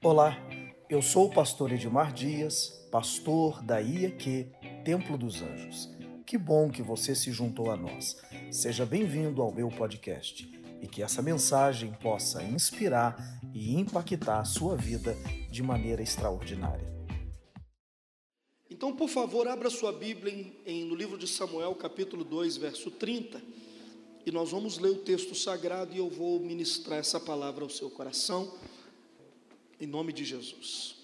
Olá, eu sou o pastor Edmar Dias, pastor da IEQ Templo dos Anjos. Que bom que você se juntou a nós. Seja bem-vindo ao meu podcast e que essa mensagem possa inspirar e impactar a sua vida de maneira extraordinária. Então, por favor, abra sua Bíblia em, em, no livro de Samuel, capítulo 2, verso 30, e nós vamos ler o texto sagrado e eu vou ministrar essa palavra ao seu coração. Em nome de Jesus.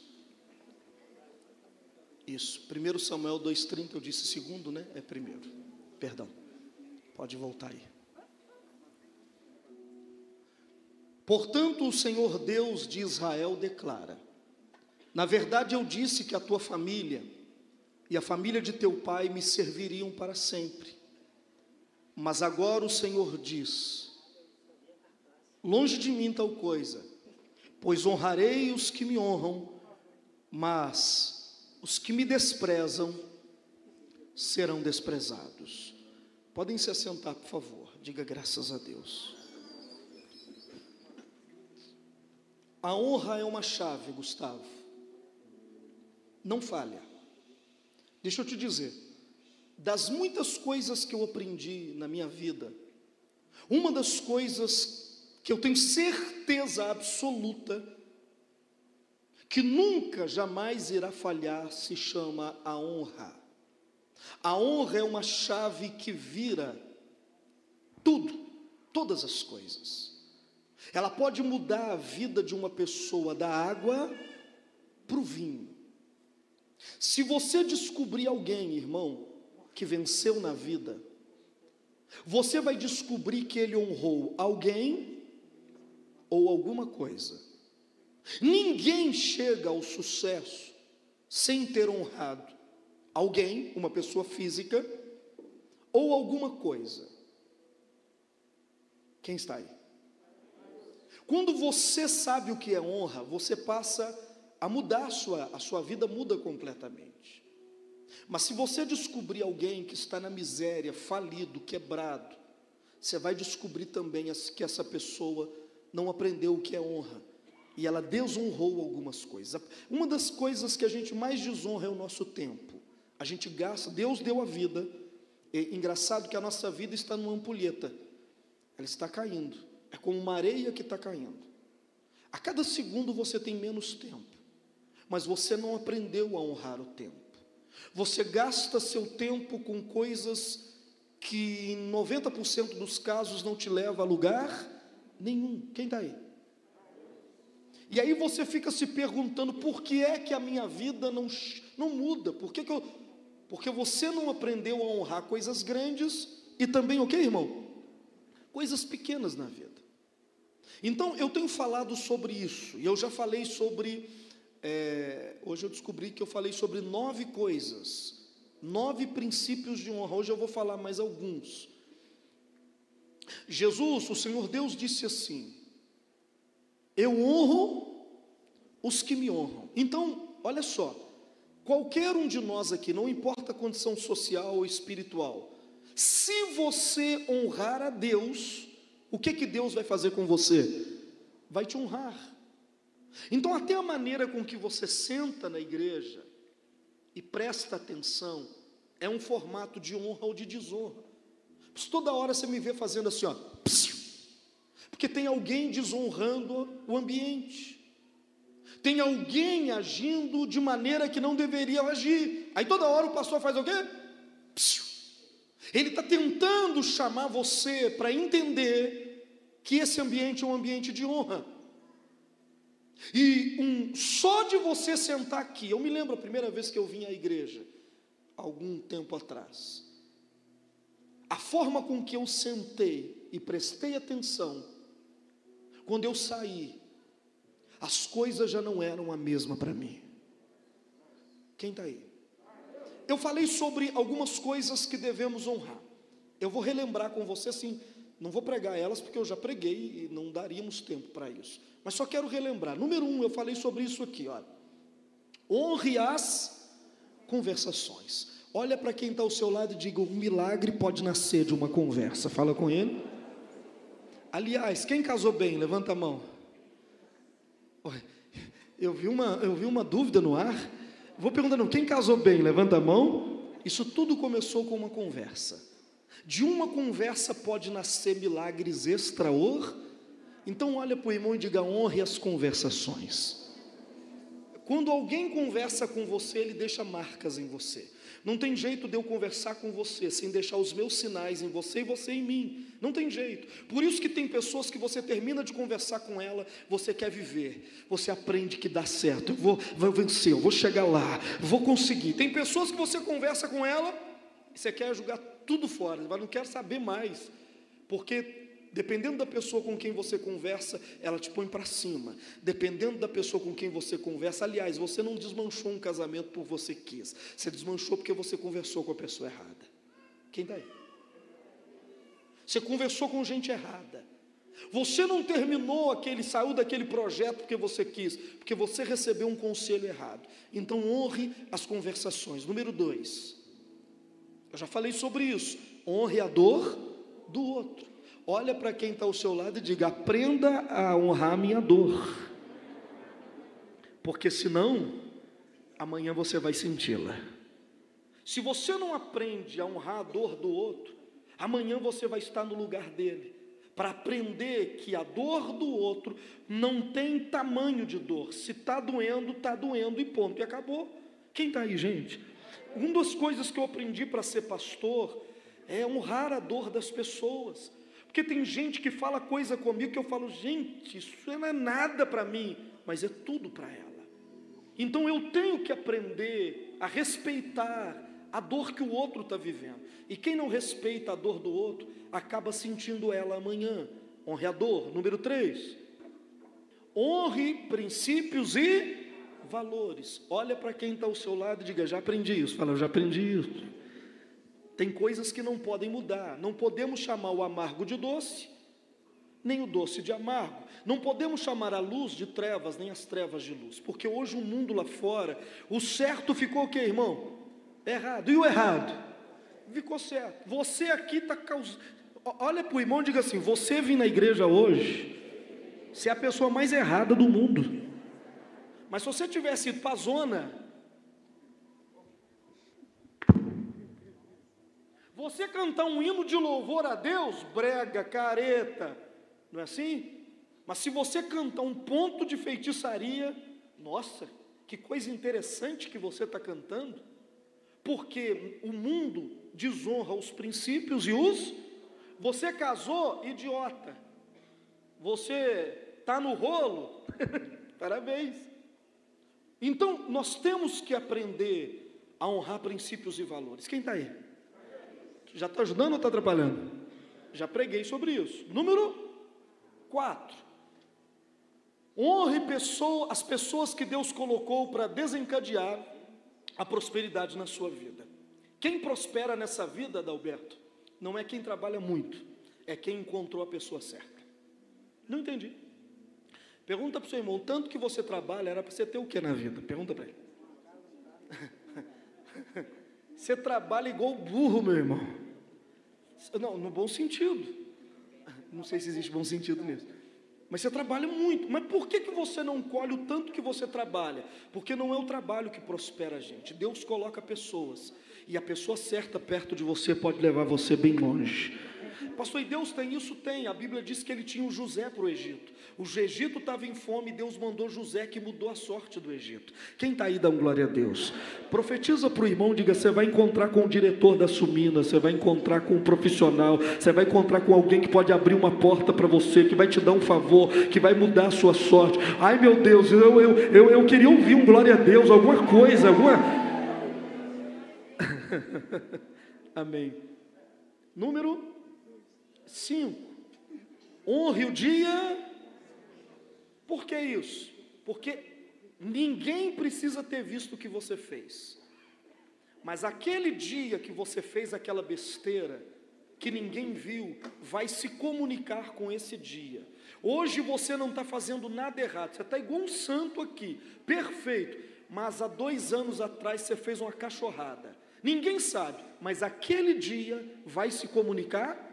Isso. 1 Samuel 2,30, eu disse segundo, né? É primeiro. Perdão. Pode voltar aí. Portanto, o Senhor Deus de Israel declara: Na verdade, eu disse que a tua família e a família de teu pai me serviriam para sempre. Mas agora o Senhor diz: Longe de mim tal coisa pois honrarei os que me honram, mas os que me desprezam serão desprezados. Podem se assentar, por favor. Diga graças a Deus. A honra é uma chave, Gustavo. Não falha. Deixa eu te dizer, das muitas coisas que eu aprendi na minha vida, uma das coisas que eu tenho certeza absoluta que nunca, jamais irá falhar, se chama a honra. A honra é uma chave que vira tudo, todas as coisas. Ela pode mudar a vida de uma pessoa da água para o vinho. Se você descobrir alguém, irmão, que venceu na vida, você vai descobrir que ele honrou alguém ou alguma coisa. Ninguém chega ao sucesso sem ter honrado alguém, uma pessoa física, ou alguma coisa. Quem está aí? Quando você sabe o que é honra, você passa a mudar a sua, a sua vida muda completamente. Mas se você descobrir alguém que está na miséria, falido, quebrado, você vai descobrir também que essa pessoa não aprendeu o que é honra e ela desonrou algumas coisas. Uma das coisas que a gente mais desonra é o nosso tempo. A gente gasta, Deus deu a vida. É engraçado que a nossa vida está numa ampulheta. Ela está caindo. É como uma areia que está caindo. A cada segundo você tem menos tempo. Mas você não aprendeu a honrar o tempo. Você gasta seu tempo com coisas que em 90% dos casos não te leva a lugar Nenhum. Quem está aí? E aí você fica se perguntando por que é que a minha vida não, não muda? Por que, que eu. Porque você não aprendeu a honrar coisas grandes e também o que, irmão? Coisas pequenas na vida. Então eu tenho falado sobre isso, e eu já falei sobre. É, hoje eu descobri que eu falei sobre nove coisas, nove princípios de honra. Hoje eu vou falar mais alguns. Jesus, o Senhor Deus, disse assim: Eu honro os que me honram. Então, olha só, qualquer um de nós aqui, não importa a condição social ou espiritual, se você honrar a Deus, o que que Deus vai fazer com você? Vai te honrar. Então, até a maneira com que você senta na igreja e presta atenção é um formato de honra ou de desonra. Toda hora você me vê fazendo assim, ó. Porque tem alguém desonrando o ambiente. Tem alguém agindo de maneira que não deveria agir. Aí toda hora o pastor faz o quê? Ele está tentando chamar você para entender que esse ambiente é um ambiente de honra. E um, só de você sentar aqui, eu me lembro a primeira vez que eu vim à igreja, algum tempo atrás a forma com que eu sentei e prestei atenção, quando eu saí, as coisas já não eram a mesma para mim. Quem está aí? Eu falei sobre algumas coisas que devemos honrar. Eu vou relembrar com você assim, não vou pregar elas porque eu já preguei e não daríamos tempo para isso. Mas só quero relembrar. Número um, eu falei sobre isso aqui, olha. Honre as conversações. Olha para quem está ao seu lado e diga: um milagre pode nascer de uma conversa. Fala com ele. Aliás, quem casou bem? Levanta a mão. Eu vi uma, eu vi uma dúvida no ar. Vou perguntando, quem casou bem? Levanta a mão. Isso tudo começou com uma conversa. De uma conversa pode nascer milagres extraordinários. Então olha para o irmão e diga: honre as conversações. Quando alguém conversa com você, ele deixa marcas em você. Não tem jeito de eu conversar com você sem deixar os meus sinais em você e você em mim. Não tem jeito. Por isso que tem pessoas que você termina de conversar com ela, você quer viver, você aprende que dá certo. Eu vou, vou vencer, eu vou chegar lá, vou conseguir. Tem pessoas que você conversa com ela você quer jogar tudo fora, mas não quer saber mais, porque Dependendo da pessoa com quem você conversa, ela te põe para cima. Dependendo da pessoa com quem você conversa, aliás, você não desmanchou um casamento por você quis. Você desmanchou porque você conversou com a pessoa errada. Quem está aí? Você conversou com gente errada. Você não terminou aquele, saiu daquele projeto porque você quis, porque você recebeu um conselho errado. Então honre as conversações. Número dois, eu já falei sobre isso. Honre a dor do outro. Olha para quem está ao seu lado e diga: aprenda a honrar a minha dor, porque senão, amanhã você vai senti-la. Se você não aprende a honrar a dor do outro, amanhã você vai estar no lugar dele, para aprender que a dor do outro não tem tamanho de dor, se está doendo, está doendo e ponto, e acabou. Quem está aí, gente? Uma das coisas que eu aprendi para ser pastor é honrar a dor das pessoas. Porque tem gente que fala coisa comigo que eu falo, gente, isso não é nada para mim, mas é tudo para ela. Então eu tenho que aprender a respeitar a dor que o outro está vivendo. E quem não respeita a dor do outro, acaba sentindo ela amanhã. Honre a dor. Número 3. Honre princípios e valores. Olha para quem está ao seu lado e diga: já aprendi isso. Fala, eu já aprendi isso. Tem coisas que não podem mudar. Não podemos chamar o amargo de doce, nem o doce de amargo. Não podemos chamar a luz de trevas, nem as trevas de luz. Porque hoje o mundo lá fora, o certo ficou o quê, irmão? Errado. E o errado? Ficou certo. Você aqui está causando. Olha para o irmão e diga assim: você vir na igreja hoje, você é a pessoa mais errada do mundo. Mas se você tivesse ido para a zona, Você cantar um hino de louvor a Deus, brega, careta, não é assim? Mas se você cantar um ponto de feitiçaria, nossa, que coisa interessante que você está cantando, porque o mundo desonra os princípios e os. Você casou, idiota. Você está no rolo, parabéns. Então, nós temos que aprender a honrar princípios e valores. Quem está aí? Já está ajudando ou está atrapalhando? Já preguei sobre isso. Número 4. Honre pessoa, as pessoas que Deus colocou para desencadear a prosperidade na sua vida. Quem prospera nessa vida, Adalberto, não é quem trabalha muito, é quem encontrou a pessoa certa. Não entendi. Pergunta para o seu irmão, tanto que você trabalha, era para você ter o que na vida? Pergunta para ele. Você trabalha igual burro, meu irmão. Não, no bom sentido. Não sei se existe bom sentido nisso. Mas você trabalha muito. Mas por que, que você não colhe o tanto que você trabalha? Porque não é o trabalho que prospera a gente. Deus coloca pessoas. E a pessoa certa perto de você pode levar você bem longe. Pastor, e Deus tem isso? Tem. A Bíblia diz que ele tinha o José para o Egito. O Egito estava em fome e Deus mandou José que mudou a sorte do Egito. Quem está aí, dá um glória a Deus. Profetiza para o irmão, diga: você vai encontrar com o diretor da Sumina, você vai encontrar com um profissional, você vai encontrar com alguém que pode abrir uma porta para você, que vai te dar um favor, que vai mudar a sua sorte. Ai meu Deus, eu, eu, eu, eu queria ouvir um glória a Deus, alguma coisa, alguma. Amém. Número 5. Honre o dia. Por que isso? Porque ninguém precisa ter visto o que você fez. Mas aquele dia que você fez aquela besteira, que ninguém viu, vai se comunicar com esse dia. Hoje você não está fazendo nada errado, você está igual um santo aqui, perfeito. Mas há dois anos atrás você fez uma cachorrada. Ninguém sabe, mas aquele dia vai se comunicar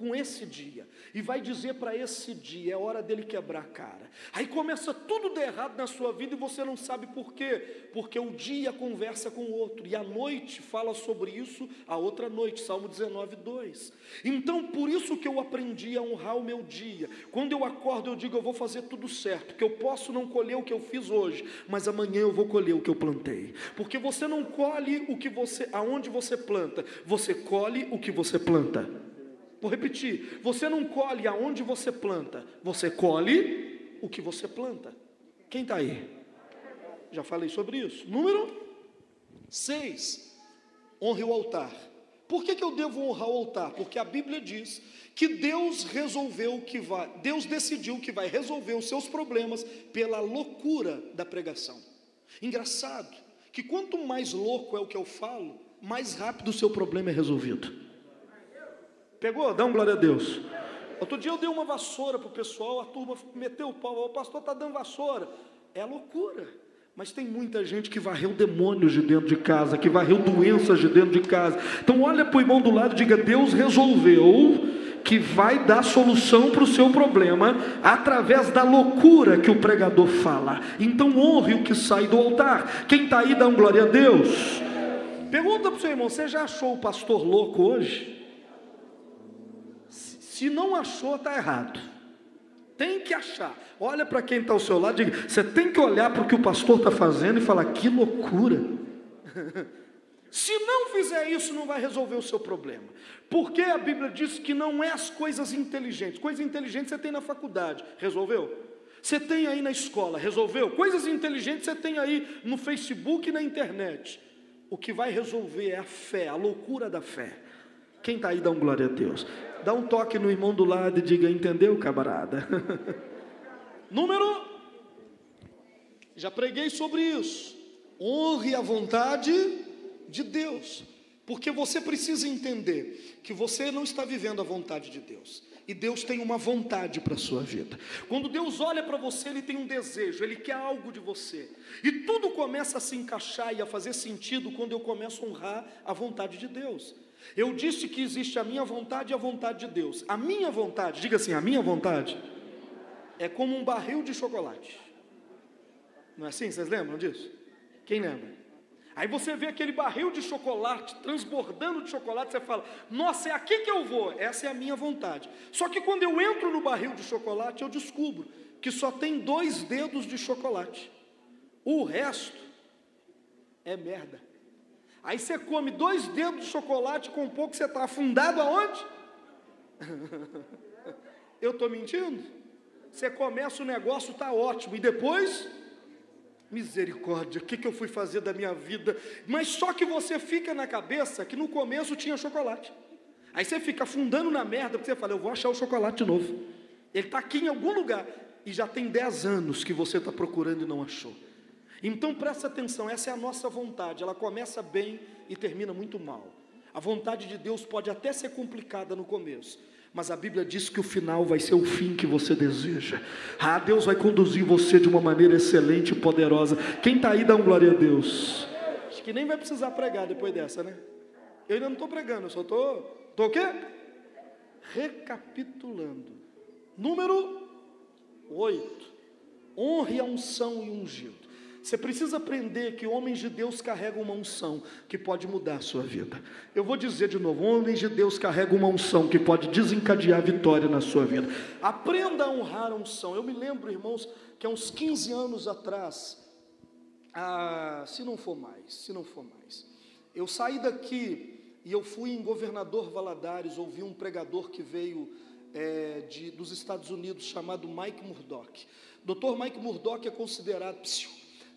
com esse dia e vai dizer para esse dia: é hora dele quebrar a cara. Aí começa tudo de errado na sua vida e você não sabe por quê, porque o dia conversa com o outro e a noite fala sobre isso a outra noite, Salmo 19, 2. Então, por isso que eu aprendi a honrar o meu dia. Quando eu acordo, eu digo: eu vou fazer tudo certo, que eu posso não colher o que eu fiz hoje, mas amanhã eu vou colher o que eu plantei, porque você não colhe o que você, aonde você planta, você colhe o que você planta. Vou repetir: você não colhe aonde você planta, você colhe o que você planta. Quem está aí? Já falei sobre isso. Número 6. Honre o altar. Por que, que eu devo honrar o altar? Porque a Bíblia diz que Deus resolveu que vai, Deus decidiu que vai resolver os seus problemas pela loucura da pregação. Engraçado que quanto mais louco é o que eu falo, mais rápido o seu problema é resolvido. Pegou? Dá um glória a Deus. Outro dia eu dei uma vassoura para o pessoal, a turma meteu o pau, o pastor está dando vassoura. É loucura. Mas tem muita gente que varreu demônios de dentro de casa, que varreu doenças de dentro de casa. Então olha para o irmão do lado e diga: Deus resolveu que vai dar solução para o seu problema através da loucura que o pregador fala. Então honre o que sai do altar. Quem está aí dá um glória a Deus. Pergunta para o seu irmão: você já achou o pastor louco hoje? Se não achou, está errado. Tem que achar. Olha para quem está ao seu lado, diga: você tem que olhar para o que o pastor está fazendo e falar: que loucura. Se não fizer isso, não vai resolver o seu problema. Porque a Bíblia diz que não é as coisas inteligentes. Coisas inteligentes você tem na faculdade, resolveu? Você tem aí na escola, resolveu? Coisas inteligentes você tem aí no Facebook e na internet. O que vai resolver é a fé, a loucura da fé. Quem está aí, dá um glória a Deus. Dá um toque no irmão do lado e diga: Entendeu, camarada? Número. Já preguei sobre isso. Honre a vontade de Deus. Porque você precisa entender que você não está vivendo a vontade de Deus. E Deus tem uma vontade para a sua vida. Quando Deus olha para você, Ele tem um desejo, Ele quer algo de você. E tudo começa a se encaixar e a fazer sentido quando eu começo a honrar a vontade de Deus. Eu disse que existe a minha vontade e a vontade de Deus. A minha vontade, diga assim, a minha vontade é como um barril de chocolate. Não é assim? Vocês lembram disso? Quem lembra? Aí você vê aquele barril de chocolate transbordando de chocolate, você fala: Nossa, é aqui que eu vou, essa é a minha vontade. Só que quando eu entro no barril de chocolate, eu descubro que só tem dois dedos de chocolate, o resto é merda. Aí você come dois dedos de chocolate com um pouco, você está afundado aonde? eu estou mentindo? Você começa o negócio, está ótimo, e depois Misericórdia, o que, que eu fui fazer da minha vida? Mas só que você fica na cabeça que no começo tinha chocolate. Aí você fica afundando na merda, porque você fala, eu vou achar o chocolate de novo. Ele está aqui em algum lugar. E já tem 10 anos que você está procurando e não achou. Então presta atenção, essa é a nossa vontade. Ela começa bem e termina muito mal. A vontade de Deus pode até ser complicada no começo, mas a Bíblia diz que o final vai ser o fim que você deseja. Ah, Deus vai conduzir você de uma maneira excelente e poderosa. Quem está aí, dá um glória a Deus. Acho que nem vai precisar pregar depois dessa, né? Eu ainda não estou pregando, eu só estou. Estou o quê? Recapitulando. Número 8. Honre a unção e ungido. Você precisa aprender que homens de Deus carregam uma unção que pode mudar a sua vida. Eu vou dizer de novo: homens de Deus carregam uma unção que pode desencadear a vitória na sua vida. Aprenda a honrar a unção. Eu me lembro, irmãos, que há uns 15 anos atrás, ah, se não for mais, se não for mais, eu saí daqui e eu fui em Governador Valadares, ouvi um pregador que veio é, de, dos Estados Unidos chamado Mike Murdock. Dr. Mike Murdock é considerado psiu,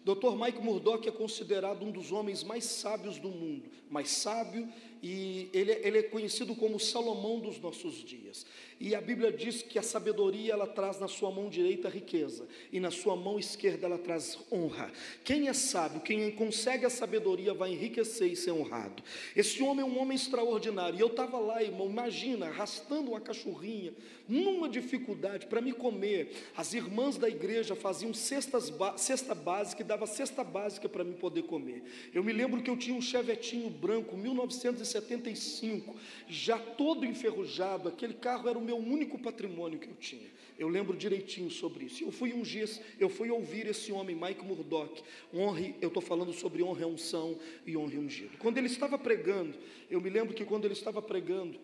Dr. Mike Murdock é considerado um dos homens mais sábios do mundo, mais sábio, e ele, ele, é conhecido como Salomão dos nossos dias. E a Bíblia diz que a sabedoria ela traz na sua mão direita riqueza e na sua mão esquerda ela traz honra. Quem é sábio, quem consegue a sabedoria vai enriquecer e ser honrado. Esse homem é um homem extraordinário. E eu estava lá, irmão, imagina, arrastando uma cachorrinha, numa dificuldade para me comer. As irmãs da igreja faziam cestas, cesta básica e dava cesta básica para me poder comer. Eu me lembro que eu tinha um chevetinho branco, 1950 1975, já todo enferrujado, aquele carro era o meu único patrimônio que eu tinha. Eu lembro direitinho sobre isso. Eu fui ungir, eu fui ouvir esse homem, Mike Murdock. Honre, eu estou falando sobre honra e unção e honra e ungido. Quando ele estava pregando, eu me lembro que quando ele estava pregando,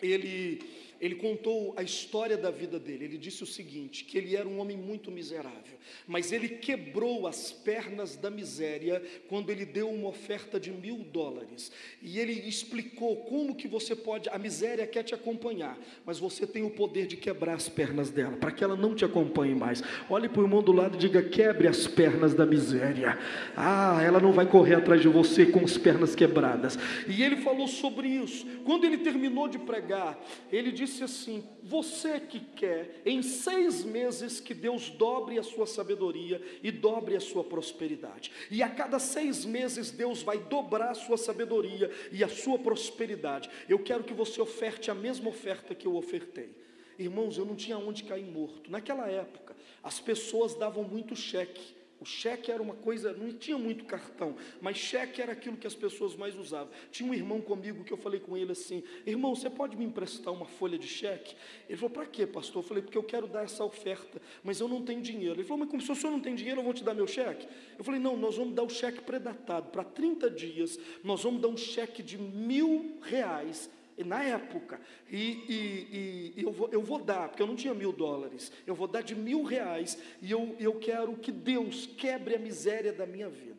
ele ele contou a história da vida dele. Ele disse o seguinte: que ele era um homem muito miserável, mas ele quebrou as pernas da miséria quando ele deu uma oferta de mil dólares. E ele explicou como que você pode, a miséria quer te acompanhar, mas você tem o poder de quebrar as pernas dela, para que ela não te acompanhe mais. Olhe para o irmão do lado e diga: quebre as pernas da miséria. Ah, ela não vai correr atrás de você com as pernas quebradas. E ele falou sobre isso. Quando ele terminou de pregar, ele disse disse assim: Você que quer, em seis meses, que Deus dobre a sua sabedoria e dobre a sua prosperidade. E a cada seis meses, Deus vai dobrar a sua sabedoria e a sua prosperidade. Eu quero que você oferte a mesma oferta que eu ofertei. Irmãos, eu não tinha onde cair morto. Naquela época, as pessoas davam muito cheque. O cheque era uma coisa, não tinha muito cartão, mas cheque era aquilo que as pessoas mais usavam. Tinha um irmão comigo que eu falei com ele assim: Irmão, você pode me emprestar uma folha de cheque? Ele falou: Para quê, pastor? Eu falei: Porque eu quero dar essa oferta, mas eu não tenho dinheiro. Ele falou: Mas como se o senhor não tem dinheiro, eu vou te dar meu cheque? Eu falei: Não, nós vamos dar o cheque predatado para 30 dias, nós vamos dar um cheque de mil reais na época, e, e, e, eu, vou, eu vou dar, porque eu não tinha mil dólares, eu vou dar de mil reais, e eu, eu quero que Deus quebre a miséria da minha vida.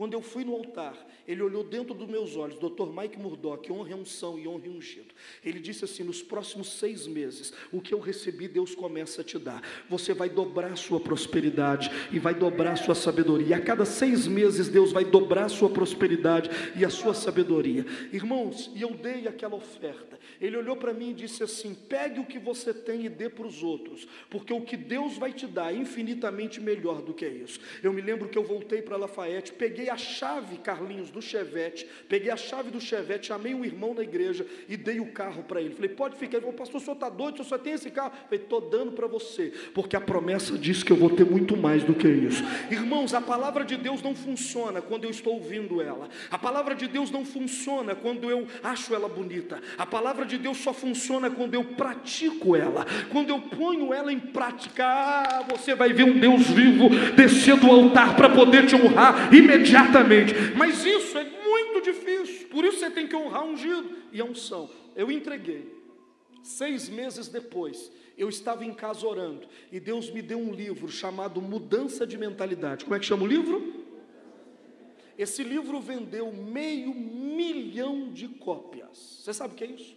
Quando eu fui no altar, ele olhou dentro dos meus olhos, Dr. Mike Murdock, honra e unção e honra e ungido. Ele disse assim: nos próximos seis meses, o que eu recebi, Deus começa a te dar. Você vai dobrar sua prosperidade e vai dobrar sua sabedoria. A cada seis meses, Deus vai dobrar sua prosperidade e a sua sabedoria. Irmãos, e eu dei aquela oferta. Ele olhou para mim e disse assim: pegue o que você tem e dê para os outros, porque o que Deus vai te dar é infinitamente melhor do que isso. Eu me lembro que eu voltei para Lafayette, peguei a chave, Carlinhos, do Chevette, peguei a chave do Chevette, chamei um irmão na igreja e dei o carro para ele. Falei, pode ficar. Ele falou, pastor, o senhor está doido, o senhor só tem esse carro? Falei, estou dando para você, porque a promessa diz que eu vou ter muito mais do que isso. Irmãos, a palavra de Deus não funciona quando eu estou ouvindo ela, a palavra de Deus não funciona quando eu acho ela bonita, a palavra de Deus só funciona quando eu pratico ela, quando eu ponho ela em prática. Ah, você vai ver um Deus vivo descer do altar para poder te honrar imediatamente imediatamente. Mas isso é muito difícil. Por isso você tem que honrar ungido e a unção. Eu entreguei. Seis meses depois, eu estava em casa orando e Deus me deu um livro chamado Mudança de Mentalidade. Como é que chama o livro? Esse livro vendeu meio milhão de cópias. Você sabe o que é isso?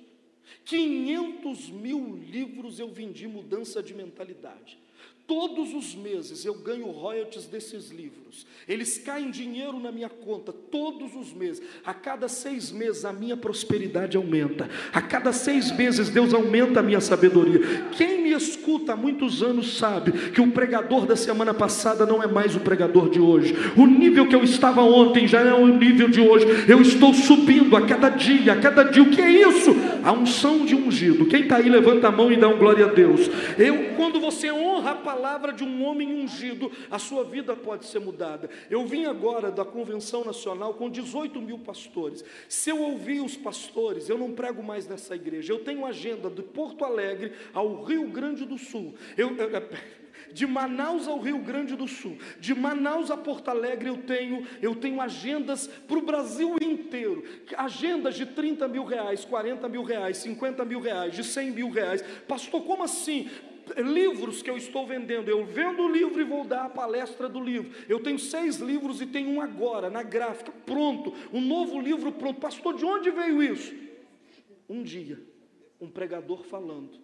500 mil livros eu vendi mudança de mentalidade. Todos os meses eu ganho royalties desses livros. Eles caem dinheiro na minha conta todos os meses. A cada seis meses a minha prosperidade aumenta. A cada seis meses Deus aumenta a minha sabedoria. Quem me escuta há muitos anos sabe que o pregador da semana passada não é mais o pregador de hoje. O nível que eu estava ontem já é o nível de hoje. Eu estou subindo a cada dia, a cada dia. O que é isso? A unção de ungido. Quem está aí levanta a mão e dá um glória a Deus. Eu, quando você honra a palavra de um homem ungido, a sua vida pode ser mudada. Eu vim agora da convenção nacional com 18 mil pastores. Se eu ouvir os pastores, eu não prego mais nessa igreja. Eu tenho agenda de Porto Alegre ao Rio Grande do Sul. Eu, eu, de Manaus ao Rio Grande do Sul, de Manaus a Porto Alegre, eu tenho, eu tenho agendas para o Brasil inteiro, agendas de 30 mil reais, 40 mil reais, 50 mil reais, de 100 mil reais. Pastor, como assim? livros que eu estou vendendo. Eu vendo o livro e vou dar a palestra do livro. Eu tenho seis livros e tenho um agora, na gráfica, pronto. Um novo livro pronto. Pastor, de onde veio isso? Um dia, um pregador falando.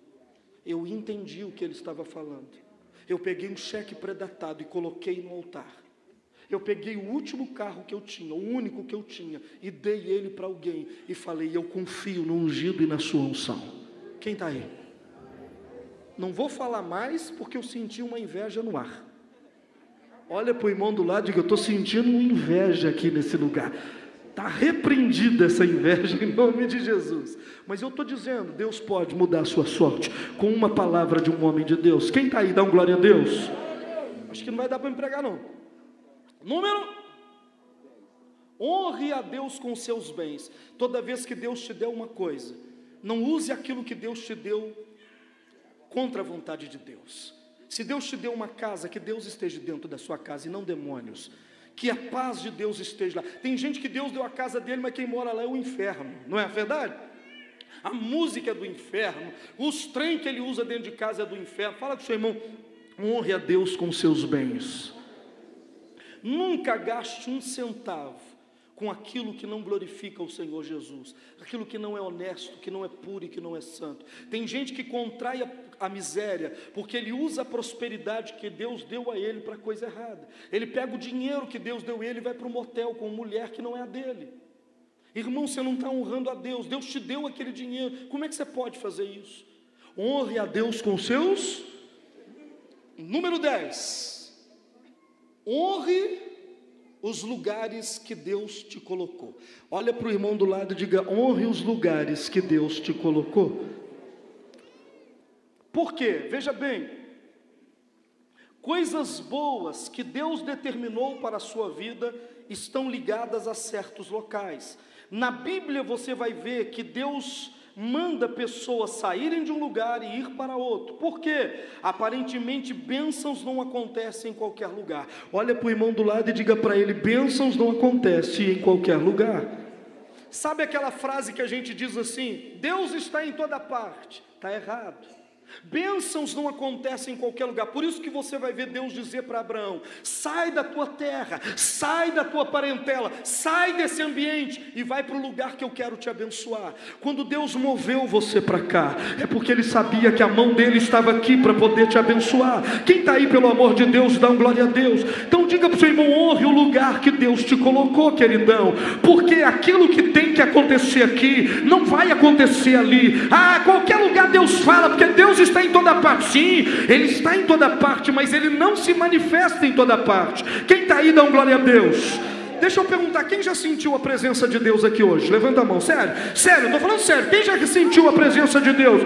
Eu entendi o que ele estava falando. Eu peguei um cheque predatado e coloquei no altar. Eu peguei o último carro que eu tinha, o único que eu tinha, e dei ele para alguém e falei: Eu confio no ungido e na sua unção. Quem está aí? Não vou falar mais porque eu senti uma inveja no ar. Olha para o irmão do lado e diga: Eu estou sentindo uma inveja aqui nesse lugar. Está repreendida essa inveja em nome de Jesus. Mas eu estou dizendo: Deus pode mudar a sua sorte com uma palavra de um homem de Deus. Quem está aí? Dá um glória a Deus. Acho que não vai dar para empregar, não. Número Honre a Deus com seus bens. Toda vez que Deus te der uma coisa, não use aquilo que Deus te deu contra a vontade de Deus. Se Deus te deu uma casa, que Deus esteja dentro da sua casa e não demônios. Que a paz de Deus esteja lá. Tem gente que Deus deu a casa dele, mas quem mora lá é o inferno, não é verdade? A música é do inferno, os trem que ele usa dentro de casa é do inferno. Fala com seu irmão, honre a Deus com seus bens. Nunca gaste um centavo com aquilo que não glorifica o Senhor Jesus, aquilo que não é honesto, que não é puro e que não é santo. Tem gente que contrai a, a miséria porque ele usa a prosperidade que Deus deu a ele para coisa errada. Ele pega o dinheiro que Deus deu a ele e vai para um motel com uma mulher que não é a dele. Irmão, você não está honrando a Deus, Deus te deu aquele dinheiro, como é que você pode fazer isso? Honre a Deus com seus. Número 10. Honre os lugares que Deus te colocou. Olha para o irmão do lado e diga: honre os lugares que Deus te colocou. Por quê? Veja bem, coisas boas que Deus determinou para a sua vida estão ligadas a certos locais. Na Bíblia você vai ver que Deus manda pessoas saírem de um lugar e ir para outro. Por quê? Aparentemente, bênçãos não acontecem em qualquer lugar. Olha para o irmão do lado e diga para ele: bênçãos não acontecem em qualquer lugar. Sabe aquela frase que a gente diz assim: Deus está em toda parte? Está errado. Bênçãos não acontecem em qualquer lugar, por isso que você vai ver Deus dizer para Abraão: sai da tua terra, sai da tua parentela, sai desse ambiente e vai para o lugar que eu quero te abençoar. Quando Deus moveu você para cá, é porque Ele sabia que a mão dele estava aqui para poder te abençoar. Quem está aí, pelo amor de Deus, dá um glória a Deus. Então diga para o seu irmão: honre o lugar que Deus te colocou, queridão, porque aquilo que tem que acontecer aqui não vai acontecer ali. Ah, qualquer lugar Deus fala, porque Deus está em toda parte, sim, Ele está em toda parte, mas Ele não se manifesta em toda parte. Quem está aí, dá um glória a Deus. Deixa eu perguntar, quem já sentiu a presença de Deus aqui hoje? Levanta a mão, sério, sério, estou falando sério, quem já sentiu a presença de Deus?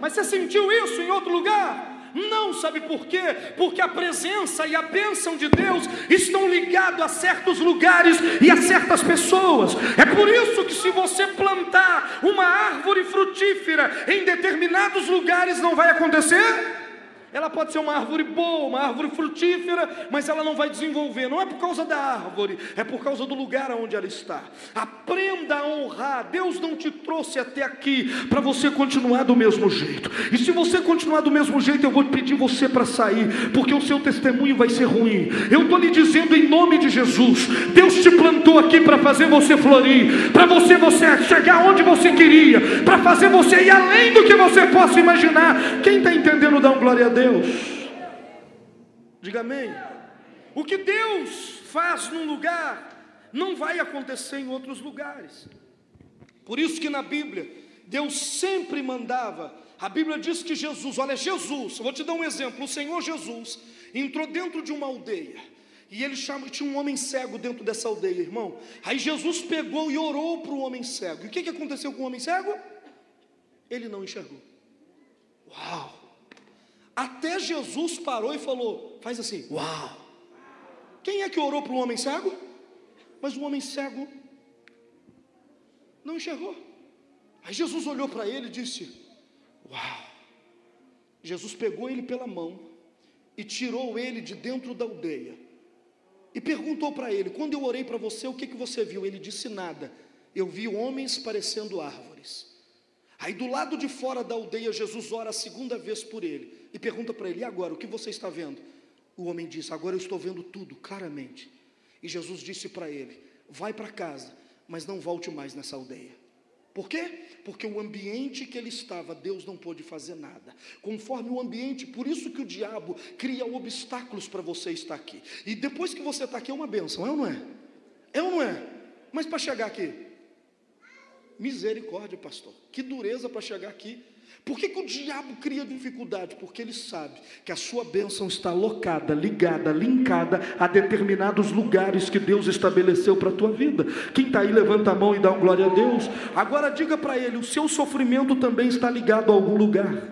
Mas você sentiu isso em outro lugar? Não, sabe por quê? Porque a presença e a bênção de Deus estão ligados a certos lugares e a certas pessoas. É por isso que, se você plantar uma árvore frutífera em determinados lugares, não vai acontecer ela pode ser uma árvore boa, uma árvore frutífera, mas ela não vai desenvolver. Não é por causa da árvore, é por causa do lugar onde ela está. Aprenda a honrar. Deus não te trouxe até aqui para você continuar do mesmo jeito. E se você continuar do mesmo jeito, eu vou pedir você para sair, porque o seu testemunho vai ser ruim. Eu estou lhe dizendo em nome de Jesus: Deus te plantou aqui para fazer você florir, para você, você chegar onde você queria, para fazer você ir além do que você possa imaginar. Quem está entendendo, dá um glória a Deus. Deus. Diga amém. O que Deus faz num lugar, não vai acontecer em outros lugares. Por isso que na Bíblia, Deus sempre mandava. A Bíblia diz que Jesus, olha, Jesus, vou te dar um exemplo. O Senhor Jesus entrou dentro de uma aldeia. E ele chama, tinha um homem cego dentro dessa aldeia, irmão. Aí Jesus pegou e orou para o homem cego. E o que, que aconteceu com o homem cego? Ele não enxergou. Uau! Até Jesus parou e falou: faz assim, uau. Quem é que orou para o homem cego? Mas o homem cego não enxergou. Aí Jesus olhou para ele e disse: Uau! Jesus pegou ele pela mão e tirou ele de dentro da aldeia. E perguntou para ele: Quando eu orei para você, o que, que você viu? Ele disse: Nada. Eu vi homens parecendo árvores. Aí do lado de fora da aldeia, Jesus ora a segunda vez por ele e pergunta para ele: e agora, o que você está vendo? O homem disse: Agora eu estou vendo tudo claramente. E Jesus disse para ele: Vai para casa, mas não volte mais nessa aldeia. Por quê? Porque o ambiente que ele estava, Deus não pôde fazer nada. Conforme o ambiente, por isso que o diabo cria obstáculos para você estar aqui. E depois que você está aqui é uma benção, é ou não é? É ou não é? Mas para chegar aqui, misericórdia, pastor. Que dureza para chegar aqui. Por que, que o diabo cria dificuldade? Porque ele sabe que a sua bênção está locada, ligada, linkada a determinados lugares que Deus estabeleceu para a tua vida. Quem está aí, levanta a mão e dá um glória a Deus. Agora diga para ele: o seu sofrimento também está ligado a algum lugar.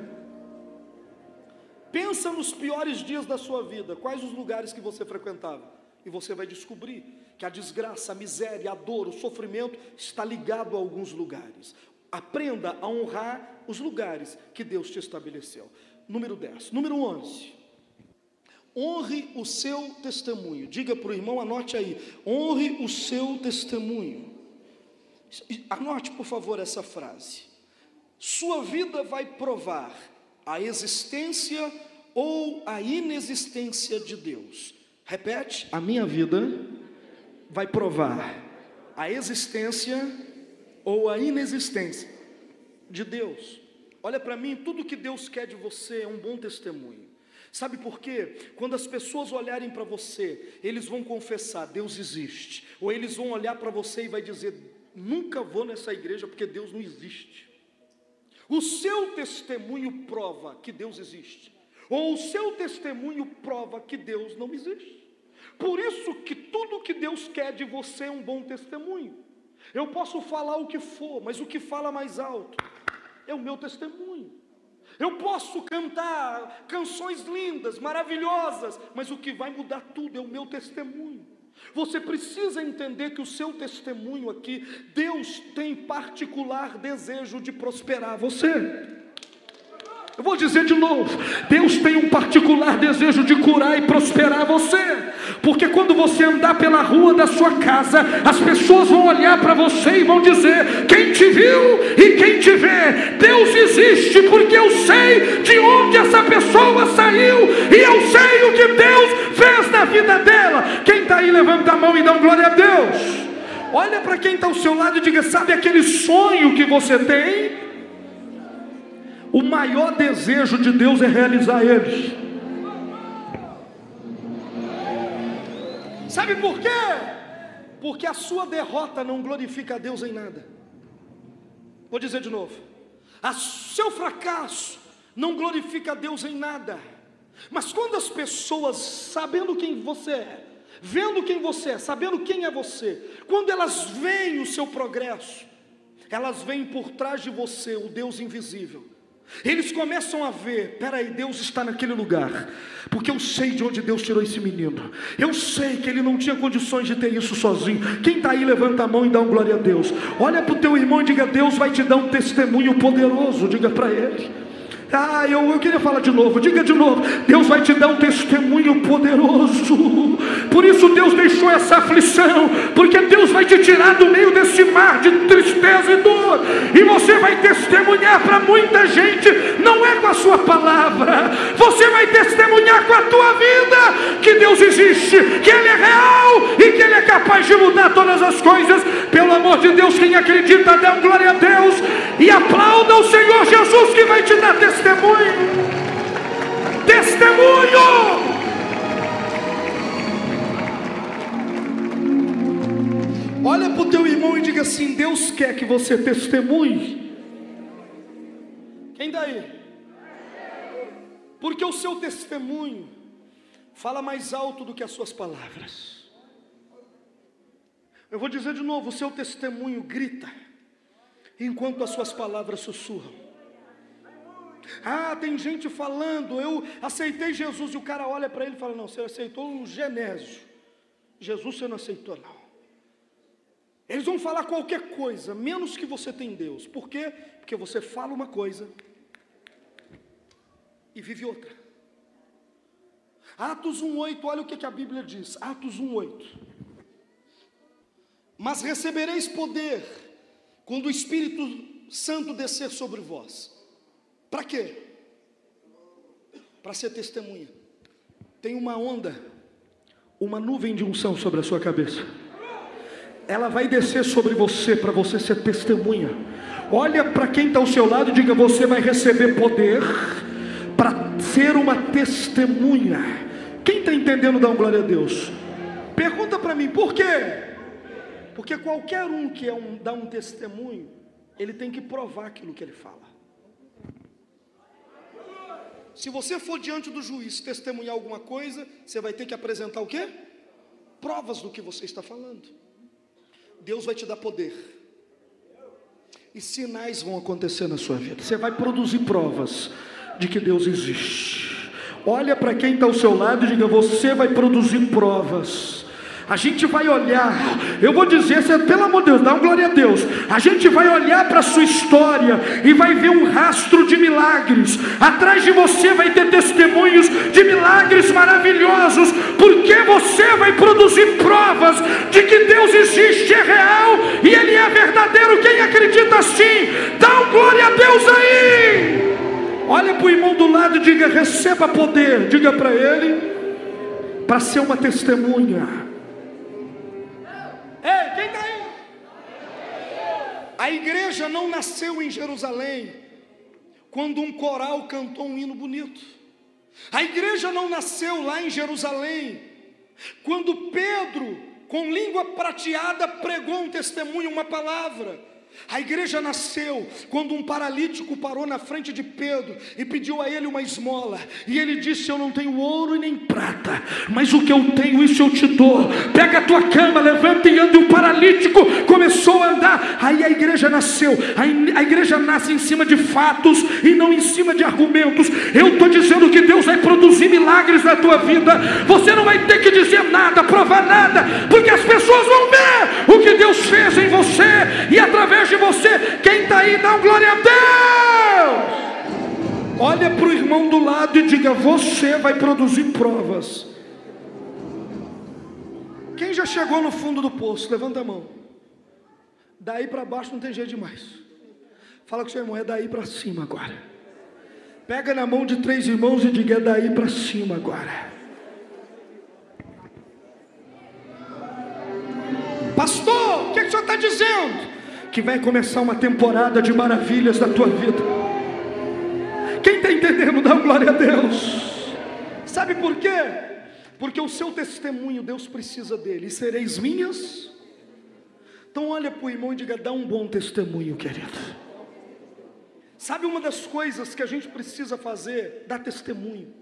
Pensa nos piores dias da sua vida, quais os lugares que você frequentava? E você vai descobrir que a desgraça, a miséria, a dor, o sofrimento está ligado a alguns lugares. Aprenda a honrar os lugares que Deus te estabeleceu. Número 10. Número 11. Honre o seu testemunho. Diga para o irmão, anote aí. Honre o seu testemunho. Anote, por favor, essa frase. Sua vida vai provar a existência ou a inexistência de Deus. Repete, a minha vida vai provar a existência ou a inexistência de Deus. Olha para mim, tudo que Deus quer de você é um bom testemunho. Sabe por quê? Quando as pessoas olharem para você, eles vão confessar: Deus existe. Ou eles vão olhar para você e vai dizer: Nunca vou nessa igreja porque Deus não existe. O seu testemunho prova que Deus existe. Ou o seu testemunho prova que Deus não existe. Por isso que tudo que Deus quer de você é um bom testemunho. Eu posso falar o que for, mas o que fala mais alto é o meu testemunho. Eu posso cantar canções lindas, maravilhosas, mas o que vai mudar tudo é o meu testemunho. Você precisa entender que o seu testemunho aqui, Deus tem particular desejo de prosperar você. Eu vou dizer de novo: Deus tem um particular desejo de curar e prosperar você, porque quando você andar pela rua da sua casa, as pessoas vão olhar para você e vão dizer: Quem te viu e quem te vê, Deus existe, porque eu sei de onde essa pessoa saiu e eu sei o que Deus fez na vida dela. Quem está aí, levanta a mão e dá um glória a Deus. Olha para quem está ao seu lado e diga: Sabe aquele sonho que você tem? O maior desejo de Deus é realizar eles. Sabe por quê? Porque a sua derrota não glorifica a Deus em nada. Vou dizer de novo: a seu fracasso não glorifica a Deus em nada. Mas quando as pessoas, sabendo quem você é, vendo quem você é, sabendo quem é você, quando elas veem o seu progresso, elas veem por trás de você o Deus invisível eles começam a ver: peraí, Deus está naquele lugar, porque eu sei de onde Deus tirou esse menino, eu sei que ele não tinha condições de ter isso sozinho. Quem está aí, levanta a mão e dá um glória a Deus. Olha para o teu irmão e diga: Deus vai te dar um testemunho poderoso, diga para ele. Ah, eu, eu queria falar de novo, diga de novo: Deus vai te dar um testemunho poderoso. Por isso Deus deixou essa aflição, porque Deus vai te tirar do meio desse mar de tristeza e dor, e você vai testemunhar para muita gente, não é com a sua palavra, você vai testemunhar com a tua vida que Deus existe, que Ele é real e que Ele é capaz de mudar todas as coisas. Pelo amor de Deus, quem acredita, um glória a Deus e aplauda o Senhor Jesus que vai te dar testemunho testemunho. Testemunho. Olha para o teu irmão e diga assim: Deus quer que você testemunhe. Quem daí? Porque o seu testemunho fala mais alto do que as suas palavras. Eu vou dizer de novo: o seu testemunho grita, enquanto as suas palavras sussurram. Ah, tem gente falando, eu aceitei Jesus, e o cara olha para ele e fala: Não, você aceitou o Genésio, Jesus você não aceitou, não. Eles vão falar qualquer coisa, menos que você tem Deus. Por quê? Porque você fala uma coisa e vive outra. Atos 1,8, olha o que, que a Bíblia diz. Atos 1,8. Mas recebereis poder quando o Espírito Santo descer sobre vós para quê? Para ser testemunha. Tem uma onda, uma nuvem de unção sobre a sua cabeça. Ela vai descer sobre você para você ser testemunha. Olha para quem está ao seu lado e diga: Você vai receber poder para ser uma testemunha. Quem está entendendo, dá um glória a Deus. Pergunta para mim, por quê? Porque qualquer um que é um, dá um testemunho, ele tem que provar aquilo que ele fala. Se você for diante do juiz testemunhar alguma coisa, você vai ter que apresentar o quê? Provas do que você está falando. Deus vai te dar poder. E sinais vão acontecer na sua vida. Você vai produzir provas de que Deus existe. Olha para quem está ao seu lado e diga: Você vai produzir provas a gente vai olhar, eu vou dizer, pelo amor de Deus, dá um glória a Deus. A gente vai olhar para a sua história e vai ver um rastro de milagres. Atrás de você vai ter testemunhos de milagres maravilhosos, porque você vai produzir provas de que Deus existe, é real e Ele é verdadeiro. Quem acredita assim, dá um glória a Deus aí. Olha para o irmão do lado e diga: receba poder. Diga para ele, para ser uma testemunha. Ei, quem está aí? A igreja não nasceu em Jerusalém quando um coral cantou um hino bonito. A igreja não nasceu lá em Jerusalém quando Pedro, com língua prateada, pregou um testemunho, uma palavra. A igreja nasceu quando um paralítico parou na frente de Pedro e pediu a ele uma esmola. E ele disse: Eu não tenho ouro e nem prata, mas o que eu tenho, isso eu te dou. Pega a tua cama, levanta e anda. E o paralítico começou a andar. Aí a igreja nasceu. A igreja nasce em cima de fatos e não em cima de argumentos. Eu estou dizendo que Deus vai produzir milagres na tua vida. Você não vai ter que dizer nada, provar nada, porque as pessoas vão ver o que Deus fez em você e através de você. Quem está aí, dá um glória a Deus. Olha para o irmão do lado e diga: Você vai produzir provas. Quem já chegou no fundo do poço? Levanta a mão. Daí para baixo não tem jeito demais. Fala com seu irmão, é daí para cima agora. Pega na mão de três irmãos e diga: É daí para cima agora. Pastor, o que, que o senhor está dizendo? Que vai começar uma temporada de maravilhas na tua vida. Quem está entendendo, dá glória a Deus. Sabe por quê? Porque o seu testemunho, Deus precisa dele. E sereis minhas. Então olha para o irmão e diga: dá um bom testemunho, querido. Sabe uma das coisas que a gente precisa fazer? Dar testemunho.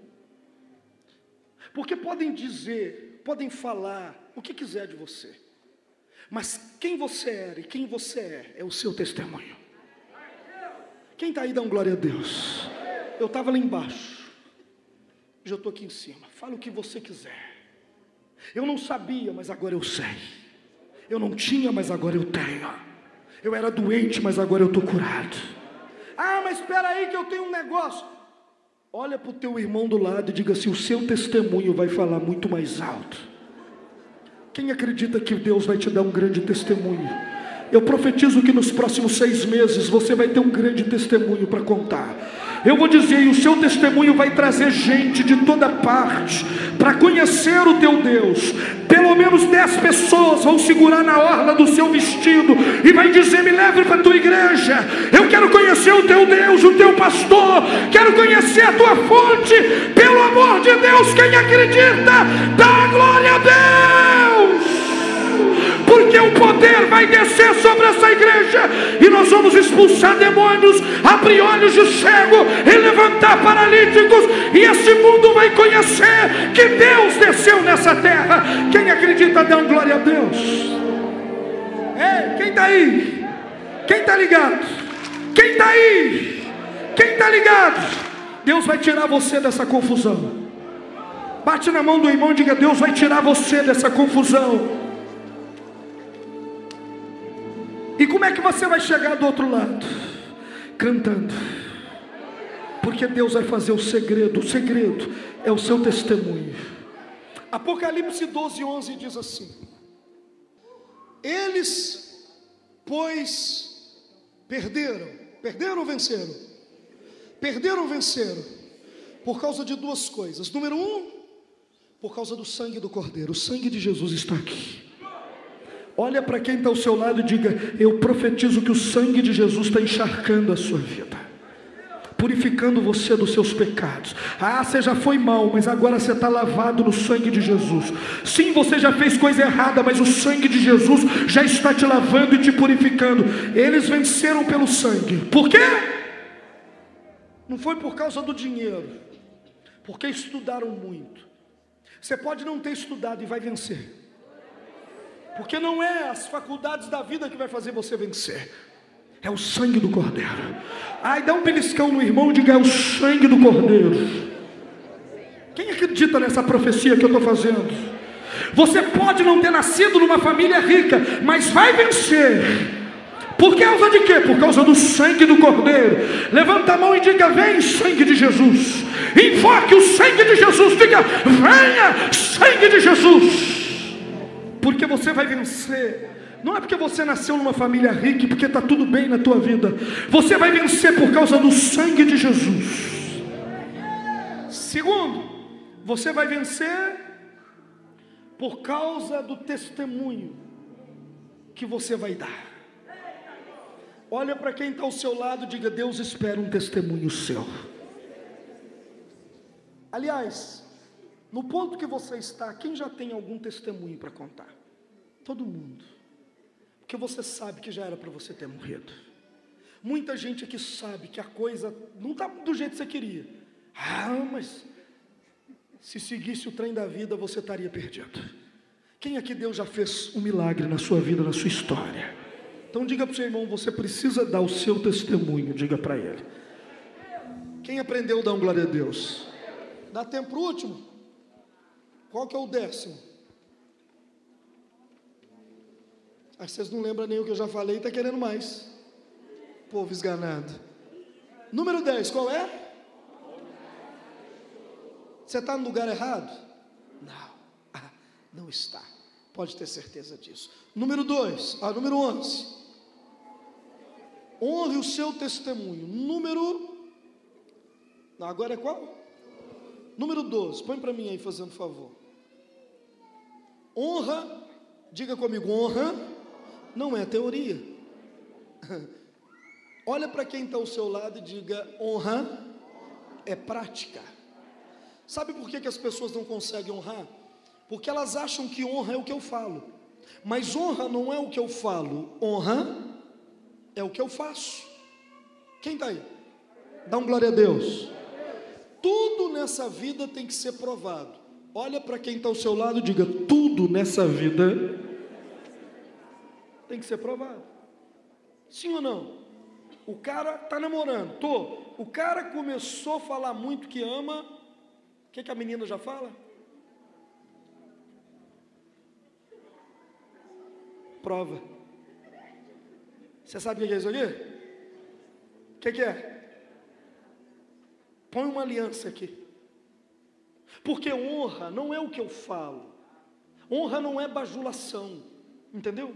Porque podem dizer, podem falar o que quiser de você. Mas quem você era e quem você é, é o seu testemunho. Quem está aí, dá glória a Deus. Eu estava lá embaixo, já estou aqui em cima. Fala o que você quiser. Eu não sabia, mas agora eu sei. Eu não tinha, mas agora eu tenho. Eu era doente, mas agora eu estou curado. Ah, mas espera aí que eu tenho um negócio. Olha para o teu irmão do lado e diga assim: o seu testemunho vai falar muito mais alto. Quem acredita que Deus vai te dar um grande testemunho? Eu profetizo que nos próximos seis meses você vai ter um grande testemunho para contar. Eu vou dizer, e o seu testemunho vai trazer gente de toda parte para conhecer o teu Deus. Pelo menos dez pessoas vão segurar na orla do seu vestido e vai dizer: Me leve para a tua igreja. Eu quero conhecer o teu Deus, o teu pastor. Quero conhecer a tua fonte. Pelo amor de Deus, quem acredita, dá glória a Deus o poder vai descer sobre essa igreja e nós vamos expulsar demônios, abrir olhos de cego e levantar paralíticos, e esse mundo vai conhecer que Deus desceu nessa terra. Quem acredita, dá um glória a Deus. Ei, quem está aí? Quem está ligado? Quem está aí? Quem está ligado? Deus vai tirar você dessa confusão. Bate na mão do irmão e diga: Deus vai tirar você dessa confusão. E como é que você vai chegar do outro lado? Cantando. Porque Deus vai fazer o segredo. O segredo é o seu testemunho. Apocalipse 12, 11 diz assim: Eles, pois, perderam. Perderam ou venceram? Perderam ou venceram? Por causa de duas coisas. Número um, por causa do sangue do Cordeiro. O sangue de Jesus está aqui. Olha para quem está ao seu lado e diga: Eu profetizo que o sangue de Jesus está encharcando a sua vida, purificando você dos seus pecados. Ah, você já foi mal, mas agora você está lavado no sangue de Jesus. Sim, você já fez coisa errada, mas o sangue de Jesus já está te lavando e te purificando. Eles venceram pelo sangue. Por quê? Não foi por causa do dinheiro, porque estudaram muito. Você pode não ter estudado e vai vencer. Porque não é as faculdades da vida que vai fazer você vencer. É o sangue do Cordeiro. Ai, dá um beliscão no irmão e diga: é o sangue do Cordeiro. Quem acredita nessa profecia que eu estou fazendo? Você pode não ter nascido numa família rica, mas vai vencer. Por causa de quê? Por causa do sangue do Cordeiro. Levanta a mão e diga: Vem, sangue de Jesus. Invoque o sangue de Jesus. Diga: Venha, sangue de Jesus. Porque você vai vencer. Não é porque você nasceu numa família rica porque está tudo bem na tua vida. Você vai vencer por causa do sangue de Jesus. Segundo, você vai vencer por causa do testemunho que você vai dar. Olha para quem está ao seu lado e diga: Deus espera um testemunho seu. Aliás, no ponto que você está, quem já tem algum testemunho para contar? Todo mundo. Porque você sabe que já era para você ter morrido. Muita gente aqui sabe que a coisa não está do jeito que você queria. Ah, mas se seguisse o trem da vida, você estaria perdido. Quem aqui Deus já fez um milagre na sua vida, na sua história? Então diga para o seu irmão, você precisa dar o seu testemunho, diga para ele. Quem aprendeu a dar um glória a Deus? Dá tempo para o último? Qual que é o décimo? Aí vocês não lembram nem o que eu já falei, está querendo mais. Povo esganado. Número 10, qual é? Você está no lugar errado? Não, ah, não está. Pode ter certeza disso. Número 2, ah, número 11. Honre o seu testemunho. Número. Agora é qual? Número 12. Põe para mim aí, fazendo favor. Honra, diga comigo, honra não é teoria. Olha para quem está ao seu lado e diga: honra é prática. Sabe por que, que as pessoas não conseguem honrar? Porque elas acham que honra é o que eu falo. Mas honra não é o que eu falo, honra é o que eu faço. Quem está aí? Dá um glória a Deus. Tudo nessa vida tem que ser provado. Olha para quem está ao seu lado e diga: tudo nessa vida tem que ser provado. Sim ou não? O cara está namorando, tô. O cara começou a falar muito que ama. O que, que a menina já fala? Prova. Você sabe o que é isso aqui? O que, que é? Põe uma aliança aqui. Porque honra não é o que eu falo. Honra não é bajulação. Entendeu?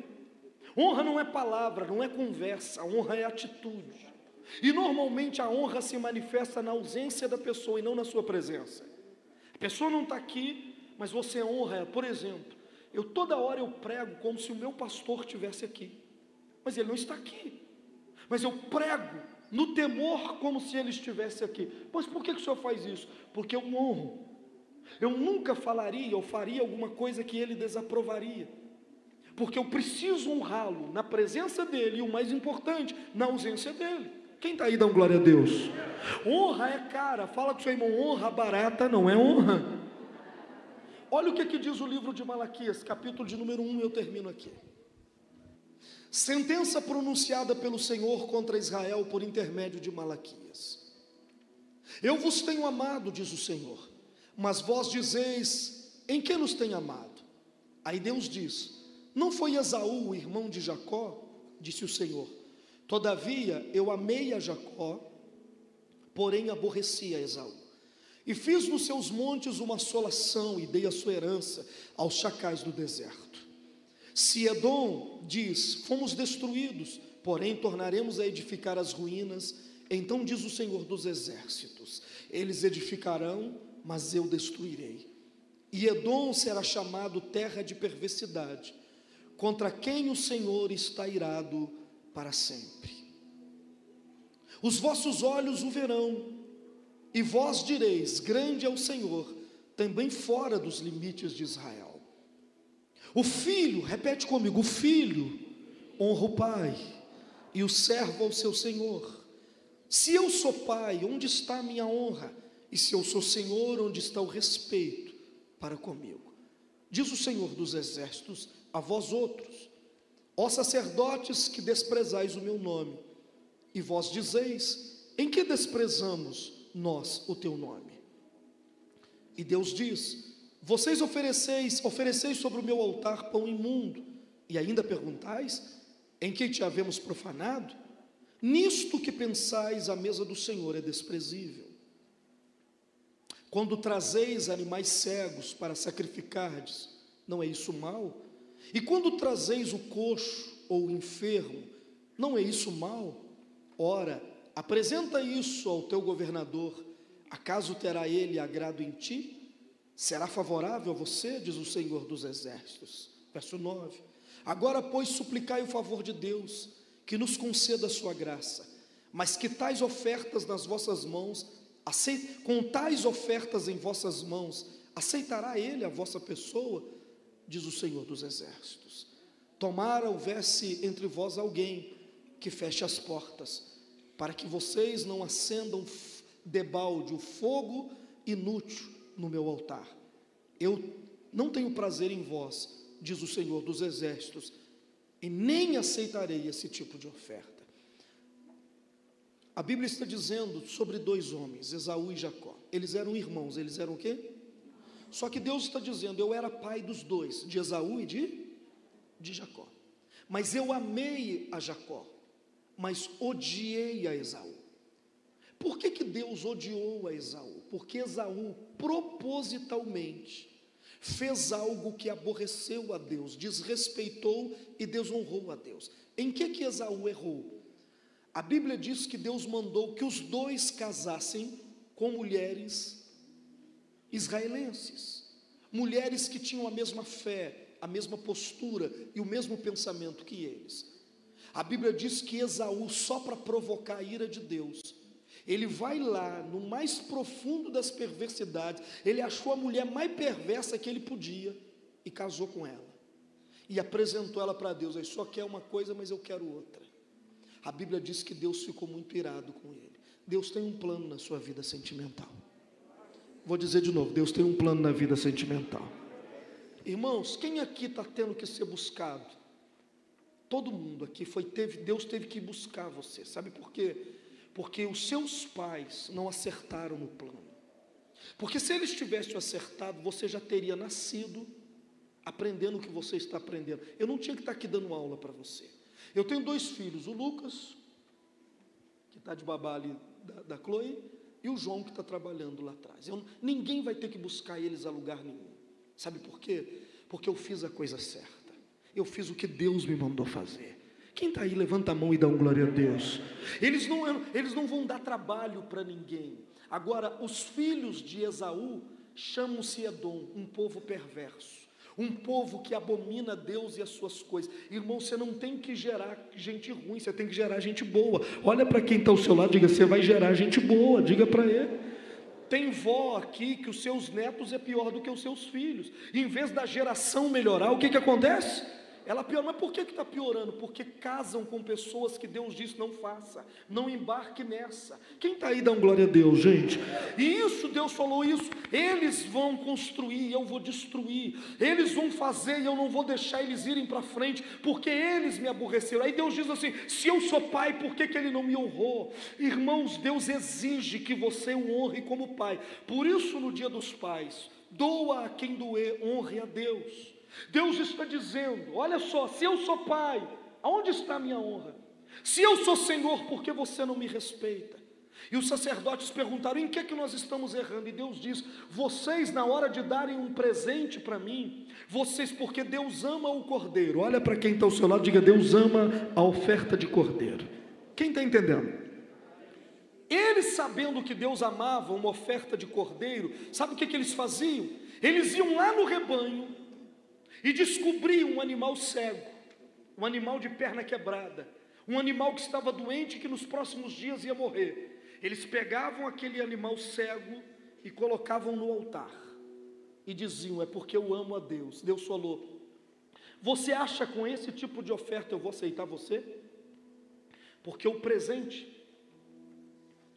Honra não é palavra, não é conversa, honra é atitude. E normalmente a honra se manifesta na ausência da pessoa e não na sua presença. A pessoa não está aqui, mas você honra. Por exemplo, eu toda hora eu prego como se o meu pastor estivesse aqui, mas ele não está aqui. Mas eu prego no temor como se ele estivesse aqui. Mas por que, que o senhor faz isso? Porque eu honro. Eu nunca falaria ou faria alguma coisa que ele desaprovaria porque eu preciso honrá-lo na presença dele e o mais importante, na ausência dele. Quem está aí dando glória a Deus? Honra é cara, fala com seu irmão, honra barata não é honra. Olha o que, que diz o livro de Malaquias, capítulo de número 1, eu termino aqui. Sentença pronunciada pelo Senhor contra Israel por intermédio de Malaquias. Eu vos tenho amado, diz o Senhor, mas vós dizeis, em que nos tem amado? Aí Deus diz: não foi Esaú, o irmão de Jacó? Disse o Senhor. Todavia eu amei a Jacó, porém aborreci a Esaú. E fiz nos seus montes uma assolação e dei a sua herança aos chacais do deserto. Se Edom diz: Fomos destruídos, porém tornaremos a edificar as ruínas, então diz o Senhor dos exércitos: Eles edificarão, mas eu destruirei. E Edom será chamado terra de perversidade, contra quem o Senhor está irado para sempre. Os vossos olhos o verão, e vós direis: Grande é o Senhor, também fora dos limites de Israel. O filho, repete comigo: o filho honra o pai, e o servo ao seu senhor. Se eu sou pai, onde está a minha honra? E se eu sou senhor, onde está o respeito para comigo? Diz o Senhor dos exércitos: a vós outros, ó sacerdotes que desprezais o meu nome, e vós dizeis: em que desprezamos nós o teu nome? E Deus diz: Vocês ofereceis, ofereceis sobre o meu altar pão imundo, e ainda perguntais: em que te havemos profanado? Nisto que pensais, a mesa do Senhor é desprezível. Quando trazeis animais cegos para sacrificardes, não é isso mal? E quando trazeis o coxo ou o enfermo, não é isso mal? Ora, apresenta isso ao teu governador, acaso terá ele agrado em ti? Será favorável a você, diz o Senhor dos Exércitos. Verso 9. Agora, pois, suplicai o favor de Deus, que nos conceda a sua graça, mas que tais ofertas nas vossas mãos, com tais ofertas em vossas mãos, aceitará Ele a vossa pessoa, diz o Senhor dos Exércitos. Tomara houvesse entre vós alguém que feche as portas, para que vocês não acendam debalde o fogo inútil no meu altar. Eu não tenho prazer em vós, diz o Senhor dos Exércitos, e nem aceitarei esse tipo de oferta. A Bíblia está dizendo sobre dois homens, Esaú e Jacó. Eles eram irmãos, eles eram o quê? Só que Deus está dizendo, eu era pai dos dois, de Esaú e de, de Jacó. Mas eu amei a Jacó, mas odiei a Esaú. Por que, que Deus odiou a Esaú? Porque Esaú propositalmente fez algo que aborreceu a Deus, desrespeitou e desonrou a Deus. Em que que Esaú errou? A Bíblia diz que Deus mandou que os dois casassem com mulheres israelenses, mulheres que tinham a mesma fé, a mesma postura e o mesmo pensamento que eles. A Bíblia diz que Esaú, só para provocar a ira de Deus, ele vai lá no mais profundo das perversidades, ele achou a mulher mais perversa que ele podia e casou com ela. E apresentou ela para Deus. Aí só quer uma coisa, mas eu quero outra. A Bíblia diz que Deus ficou muito irado com ele. Deus tem um plano na sua vida sentimental. Vou dizer de novo: Deus tem um plano na vida sentimental. Irmãos, quem aqui está tendo que ser buscado? Todo mundo aqui foi teve Deus teve que buscar você. Sabe por quê? porque os seus pais não acertaram no plano. Porque se eles tivessem acertado, você já teria nascido aprendendo o que você está aprendendo. Eu não tinha que estar aqui dando aula para você. Eu tenho dois filhos, o Lucas, que está de babá ali da, da Chloe, e o João que está trabalhando lá atrás. Eu, ninguém vai ter que buscar eles a lugar nenhum. Sabe por quê? Porque eu fiz a coisa certa. Eu fiz o que Deus me mandou fazer. Quem está aí, levanta a mão e dá um glória a Deus. Eles não, eles não vão dar trabalho para ninguém. Agora, os filhos de Esaú chamam-se Edom, um povo perverso, um povo que abomina Deus e as suas coisas. Irmão, você não tem que gerar gente ruim, você tem que gerar gente boa. Olha para quem está ao seu lado, diga: você vai gerar gente boa, diga para ele. Tem vó aqui que os seus netos é pior do que os seus filhos. em vez da geração melhorar, o que, que acontece? Ela piora, mas por que está piorando? Porque casam com pessoas que Deus disse não faça, não embarque nessa. Quem está aí dá um glória a Deus, gente. E isso, Deus falou isso. Eles vão construir, eu vou destruir. Eles vão fazer e eu não vou deixar eles irem para frente, porque eles me aborreceram. Aí Deus diz assim: se eu sou pai, por que, que ele não me honrou? Irmãos, Deus exige que você o honre como pai. Por isso, no dia dos pais, doa a quem doer, honre a Deus. Deus está dizendo: olha só, se eu sou pai, aonde está a minha honra? Se eu sou Senhor, por que você não me respeita? E os sacerdotes perguntaram: em que é que nós estamos errando? E Deus diz: vocês, na hora de darem um presente para mim, vocês, porque Deus ama o cordeiro, olha para quem está ao seu lado, diga: Deus ama a oferta de cordeiro. Quem está entendendo? Eles, sabendo que Deus amava uma oferta de cordeiro, sabe o que, que eles faziam? Eles iam lá no rebanho, e descobriam um animal cego, um animal de perna quebrada, um animal que estava doente e que nos próximos dias ia morrer. Eles pegavam aquele animal cego e colocavam no altar e diziam: É porque eu amo a Deus. Deus falou: Você acha com esse tipo de oferta eu vou aceitar você? Porque o presente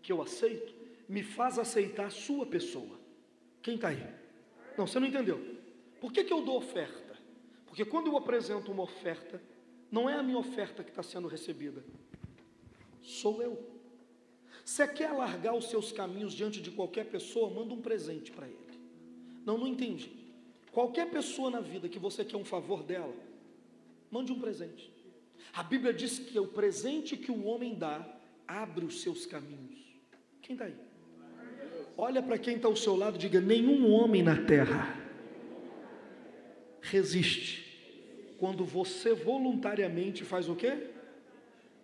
que eu aceito me faz aceitar a sua pessoa. Quem está aí? Não, você não entendeu. Por que, que eu dou oferta? Porque quando eu apresento uma oferta, não é a minha oferta que está sendo recebida, sou eu. Você quer alargar os seus caminhos diante de qualquer pessoa, manda um presente para ele. Não, não entendi. Qualquer pessoa na vida que você quer um favor dela, mande um presente. A Bíblia diz que o presente que o homem dá abre os seus caminhos. Quem está aí? Olha para quem está ao seu lado e diga: nenhum homem na terra resiste quando você voluntariamente faz o quê?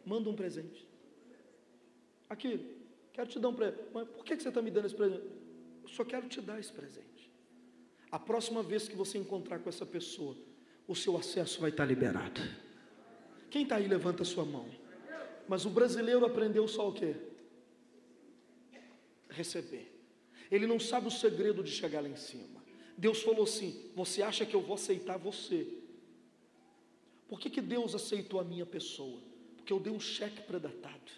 Manda um presente. Aqui, quero te dar um presente. Mas por que você está me dando esse presente? Eu só quero te dar esse presente. A próxima vez que você encontrar com essa pessoa, o seu acesso vai estar liberado. Quem está aí, levanta a sua mão. Mas o brasileiro aprendeu só o quê? Receber. Ele não sabe o segredo de chegar lá em cima. Deus falou assim: Você acha que eu vou aceitar você? Por que, que Deus aceitou a minha pessoa? Porque eu dei um cheque predatado.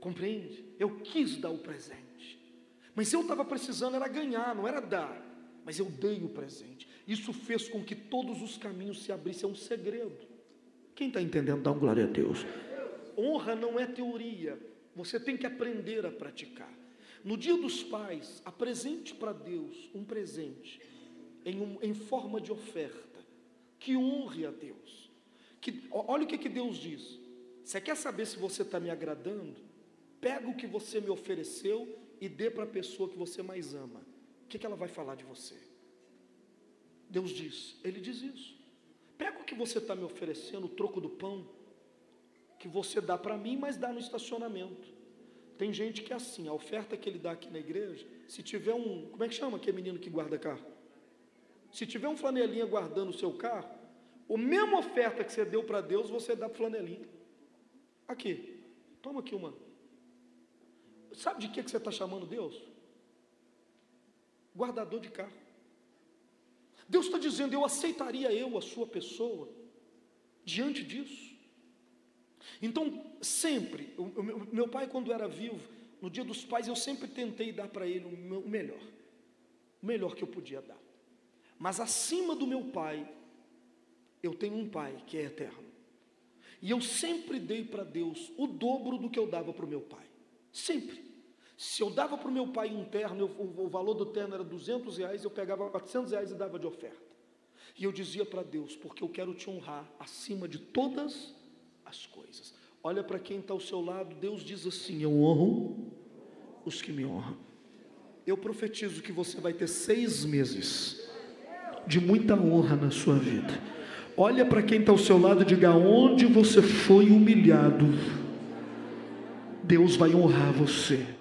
Compreende? Eu quis dar o presente. Mas eu estava precisando era ganhar, não era dar. Mas eu dei o presente. Isso fez com que todos os caminhos se abrissem. É um segredo. Quem está entendendo? Dá um glória a Deus. Honra não é teoria. Você tem que aprender a praticar. No dia dos pais, apresente para Deus um presente em, um, em, forma de oferta que honre a Deus. Que, olha o que, que Deus diz. Você quer saber se você está me agradando? Pega o que você me ofereceu e dê para a pessoa que você mais ama. O que, que ela vai falar de você? Deus diz, Ele diz isso. Pega o que você está me oferecendo, o troco do pão, que você dá para mim, mas dá no estacionamento. Tem gente que é assim, a oferta que ele dá aqui na igreja, se tiver um, como é que chama aquele menino que guarda carro? Se tiver um flanelinha guardando o seu carro, a mesma oferta que você deu para Deus, você dá para flanelinha. Aqui, toma aqui uma. Sabe de que, que você está chamando Deus? Guardador de carro. Deus está dizendo, eu aceitaria eu, a sua pessoa, diante disso. Então, sempre, o, meu, meu pai, quando era vivo, no dia dos pais, eu sempre tentei dar para ele o, meu, o melhor, o melhor que eu podia dar. Mas acima do meu pai, eu tenho um pai que é eterno. E eu sempre dei para Deus o dobro do que eu dava para o meu pai. Sempre. Se eu dava para o meu pai um terno, eu, o, valor do terno era 200 reais, eu pegava 400 reais e dava de oferta. E eu dizia para Deus, porque eu quero te honrar acima de todas as coisas. Olha para quem está ao seu lado, Deus diz assim: Eu honro os que me honram. Eu profetizo que você vai ter seis meses de muita honra na sua vida. Olha para quem está ao seu lado e diga: onde você foi humilhado, Deus vai honrar você.